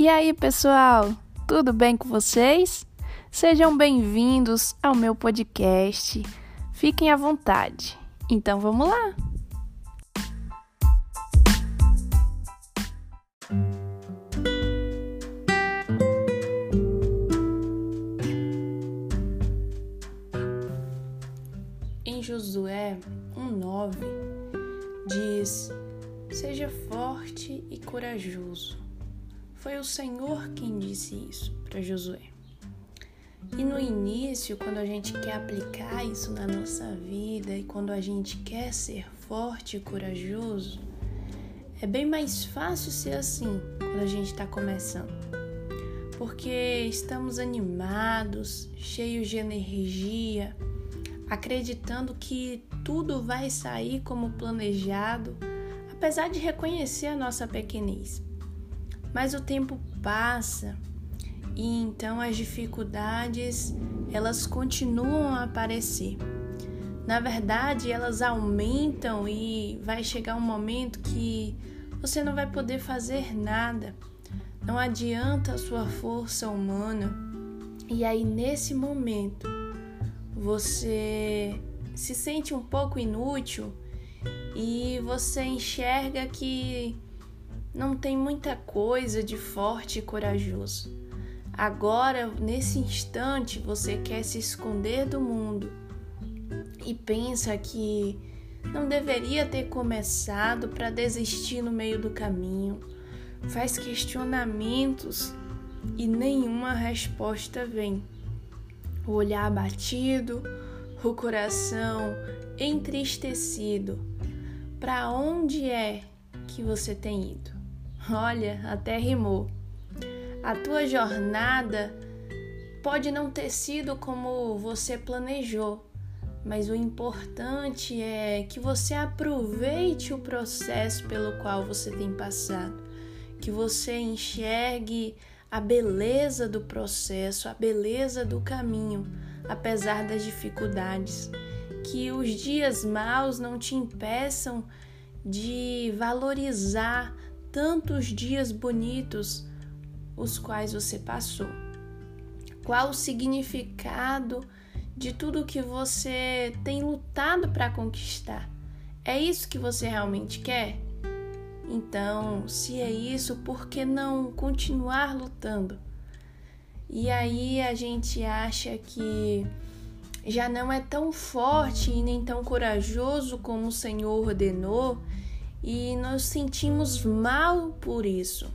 E aí, pessoal, tudo bem com vocês? Sejam bem-vindos ao meu podcast. Fiquem à vontade. Então vamos lá! Em Josué 1,9 diz: Seja forte e corajoso foi o Senhor quem disse isso para Josué. E no início, quando a gente quer aplicar isso na nossa vida e quando a gente quer ser forte e corajoso, é bem mais fácil ser assim quando a gente está começando. Porque estamos animados, cheios de energia, acreditando que tudo vai sair como planejado, apesar de reconhecer a nossa pequenez. Mas o tempo passa e então as dificuldades elas continuam a aparecer. Na verdade, elas aumentam e vai chegar um momento que você não vai poder fazer nada. Não adianta a sua força humana. E aí nesse momento você se sente um pouco inútil e você enxerga que não tem muita coisa de forte e corajoso. Agora, nesse instante, você quer se esconder do mundo e pensa que não deveria ter começado para desistir no meio do caminho. Faz questionamentos e nenhuma resposta vem. O olhar abatido, o coração entristecido. Para onde é que você tem ido? Olha, até rimou. A tua jornada pode não ter sido como você planejou, mas o importante é que você aproveite o processo pelo qual você tem passado, que você enxergue a beleza do processo, a beleza do caminho, apesar das dificuldades, que os dias maus não te impeçam de valorizar tantos dias bonitos os quais você passou? Qual o significado de tudo que você tem lutado para conquistar? É isso que você realmente quer? Então, se é isso, por que não continuar lutando? E aí a gente acha que já não é tão forte e nem tão corajoso como o Senhor ordenou e nós sentimos mal por isso.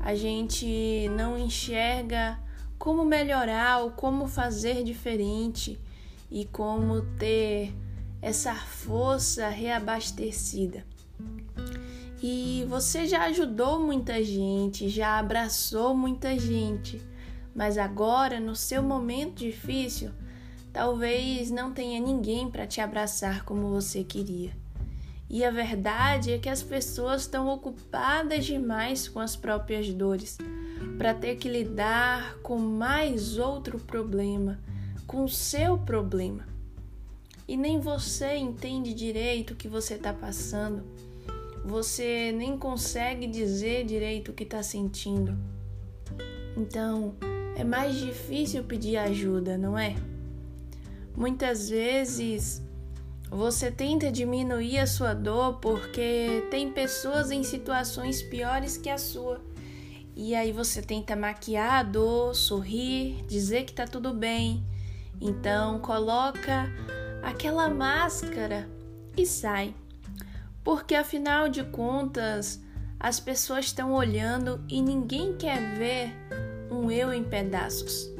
A gente não enxerga como melhorar ou como fazer diferente e como ter essa força reabastecida. E você já ajudou muita gente, já abraçou muita gente, mas agora, no seu momento difícil, talvez não tenha ninguém para te abraçar como você queria. E a verdade é que as pessoas estão ocupadas demais com as próprias dores para ter que lidar com mais outro problema, com o seu problema. E nem você entende direito o que você está passando. Você nem consegue dizer direito o que está sentindo. Então, é mais difícil pedir ajuda, não é? Muitas vezes você tenta diminuir a sua dor porque tem pessoas em situações piores que a sua. E aí você tenta maquiar a dor, sorrir, dizer que tá tudo bem. Então coloca aquela máscara e sai. Porque afinal de contas, as pessoas estão olhando e ninguém quer ver um eu em pedaços.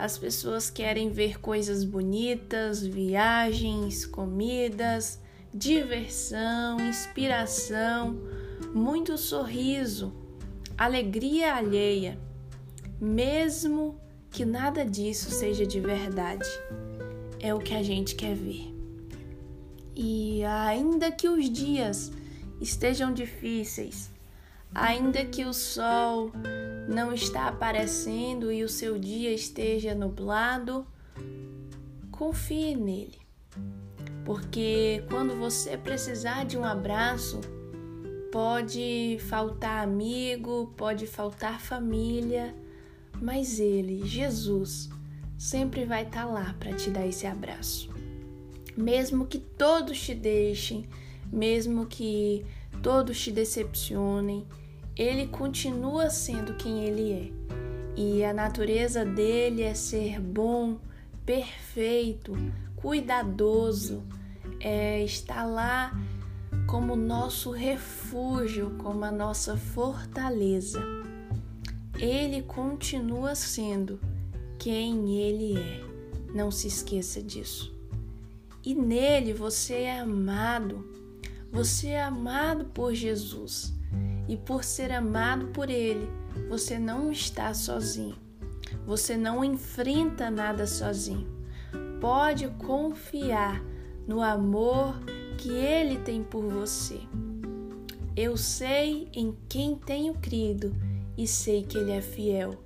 As pessoas querem ver coisas bonitas, viagens, comidas, diversão, inspiração, muito sorriso, alegria alheia, mesmo que nada disso seja de verdade. É o que a gente quer ver. E ainda que os dias estejam difíceis, ainda que o sol não está aparecendo e o seu dia esteja nublado, confie nele. Porque quando você precisar de um abraço, Pode faltar amigo, pode faltar família, mas Ele, Jesus, sempre vai estar tá lá para te dar esse abraço. Mesmo que todos te deixem, mesmo que todos te decepcionem, Ele continua sendo quem Ele é. E a natureza dele é ser bom, perfeito, cuidadoso, é estar lá como nosso refúgio, como a nossa fortaleza. Ele continua sendo quem ele é. Não se esqueça disso. E nele você é amado. Você é amado por Jesus. E por ser amado por ele, você não está sozinho. Você não enfrenta nada sozinho. Pode confiar no amor que Ele tem por você. Eu sei em quem tenho crido e sei que Ele é fiel.